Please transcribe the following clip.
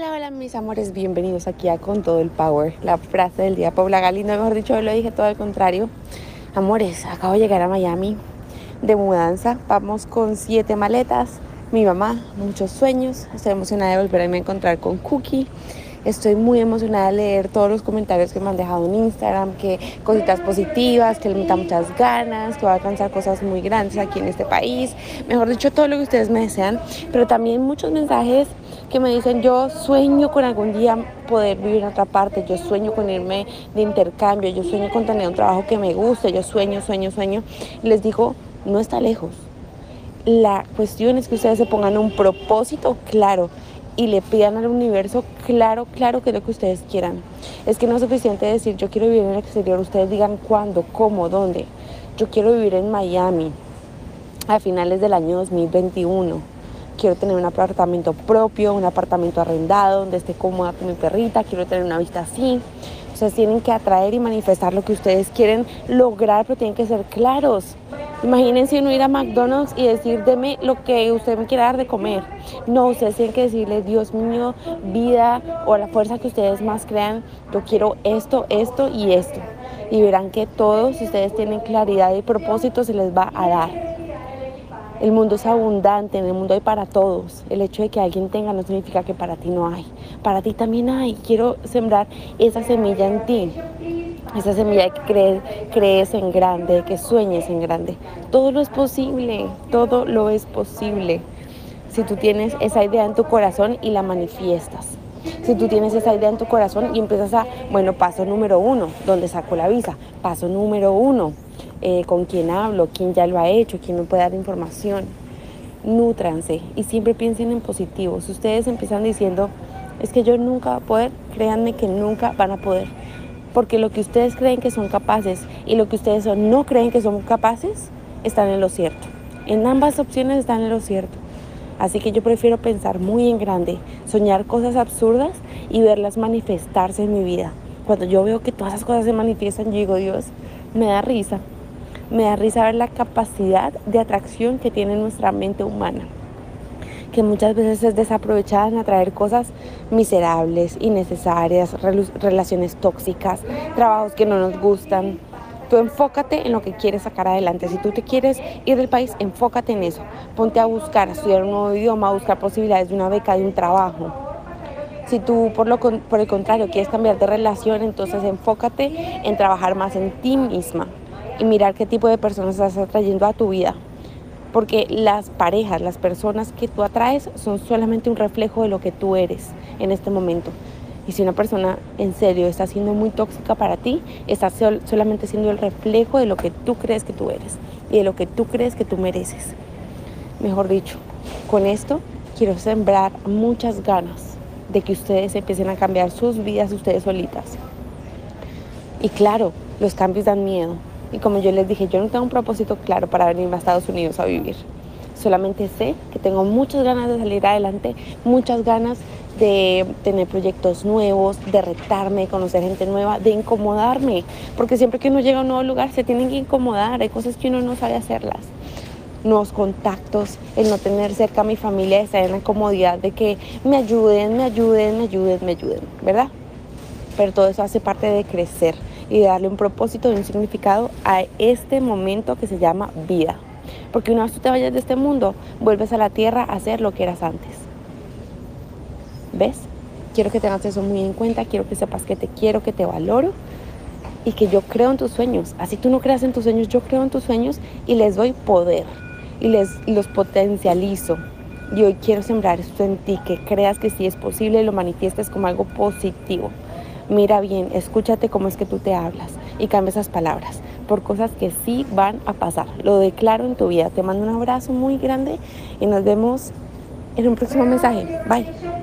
Hola, hola mis amores, bienvenidos aquí a Con Todo el Power, la frase del día. Paula Galindo, mejor dicho, lo dije todo al contrario. Amores, acabo de llegar a Miami de mudanza, vamos con siete maletas, mi mamá, muchos sueños, estoy emocionada de volverme a encontrar con Cookie Estoy muy emocionada de leer todos los comentarios que me han dejado en Instagram, que cositas positivas, que le metan muchas ganas, que va a alcanzar cosas muy grandes aquí en este país. Mejor dicho, todo lo que ustedes me desean, pero también muchos mensajes que me dicen, yo sueño con algún día poder vivir en otra parte, yo sueño con irme de intercambio, yo sueño con tener un trabajo que me guste, yo sueño, sueño, sueño. Les digo, no está lejos. La cuestión es que ustedes se pongan un propósito claro y le pidan al universo claro, claro que es lo que ustedes quieran. Es que no es suficiente decir yo quiero vivir en el exterior, ustedes digan cuándo, cómo, dónde. Yo quiero vivir en Miami a finales del año 2021. Quiero tener un apartamento propio, un apartamento arrendado donde esté cómoda con mi perrita, quiero tener una vista así. Ustedes tienen que atraer y manifestar lo que ustedes quieren lograr, pero tienen que ser claros. Imagínense uno ir a McDonald's y decir, deme lo que usted me quiera dar de comer. No, ustedes tienen que decirle, Dios mío, vida o la fuerza que ustedes más crean, yo quiero esto, esto y esto. Y verán que todos, si ustedes tienen claridad y propósito, se les va a dar. El mundo es abundante, en el mundo hay para todos. El hecho de que alguien tenga no significa que para ti no hay. Para ti también hay. Quiero sembrar esa semilla en ti. Esa semilla que crees, en grande, que sueñes en grande. Todo lo es posible, todo lo es posible. Si tú tienes esa idea en tu corazón y la manifiestas. Si tú tienes esa idea en tu corazón y empiezas a, bueno, paso número uno, donde saco la visa. Paso número uno, eh, con quién hablo, quién ya lo ha hecho, quién me puede dar información. Nútranse y siempre piensen en positivo. Si ustedes empiezan diciendo, es que yo nunca voy a poder, créanme que nunca van a poder. Porque lo que ustedes creen que son capaces y lo que ustedes no creen que son capaces, están en lo cierto. En ambas opciones están en lo cierto. Así que yo prefiero pensar muy en grande, soñar cosas absurdas y verlas manifestarse en mi vida. Cuando yo veo que todas esas cosas se manifiestan, yo digo, Dios, me da risa me da risa ver la capacidad de atracción que tiene nuestra mente humana, que muchas veces es desaprovechada en atraer cosas miserables, innecesarias, relaciones tóxicas, trabajos que no nos gustan. Tú enfócate en lo que quieres sacar adelante. Si tú te quieres ir del país, enfócate en eso. Ponte a buscar, a estudiar un nuevo idioma, a buscar posibilidades de una beca, de un trabajo. Si tú por, lo, por el contrario quieres cambiar de relación, entonces enfócate en trabajar más en ti misma, y mirar qué tipo de personas estás atrayendo a tu vida. Porque las parejas, las personas que tú atraes son solamente un reflejo de lo que tú eres en este momento. Y si una persona en serio está siendo muy tóxica para ti, está solamente siendo el reflejo de lo que tú crees que tú eres y de lo que tú crees que tú mereces. Mejor dicho, con esto quiero sembrar muchas ganas de que ustedes empiecen a cambiar sus vidas ustedes solitas. Y claro, los cambios dan miedo, y como yo les dije, yo no tengo un propósito claro para venirme a Estados Unidos a vivir. Solamente sé que tengo muchas ganas de salir adelante, muchas ganas de tener proyectos nuevos, de retarme, de conocer gente nueva, de incomodarme. Porque siempre que uno llega a un nuevo lugar se tienen que incomodar, hay cosas que uno no sabe hacerlas. Nuevos contactos, el no tener cerca a mi familia, estar en la comodidad de que me ayuden, me ayuden, me ayuden, me ayuden, ¿verdad? Pero todo eso hace parte de crecer y darle un propósito y un significado a este momento que se llama vida. Porque una vez tú te vayas de este mundo, vuelves a la tierra a hacer lo que eras antes. ¿Ves? Quiero que tengas eso muy en cuenta, quiero que sepas que te quiero, que te valoro y que yo creo en tus sueños. Así tú no creas en tus sueños, yo creo en tus sueños y les doy poder y les los potencializo. Y hoy quiero sembrar esto en ti, que creas que sí es posible lo manifiestes como algo positivo mira bien, escúchate cómo es que tú te hablas y cambia esas palabras por cosas que sí van a pasar. Lo declaro en tu vida. Te mando un abrazo muy grande y nos vemos en un próximo mensaje. Bye.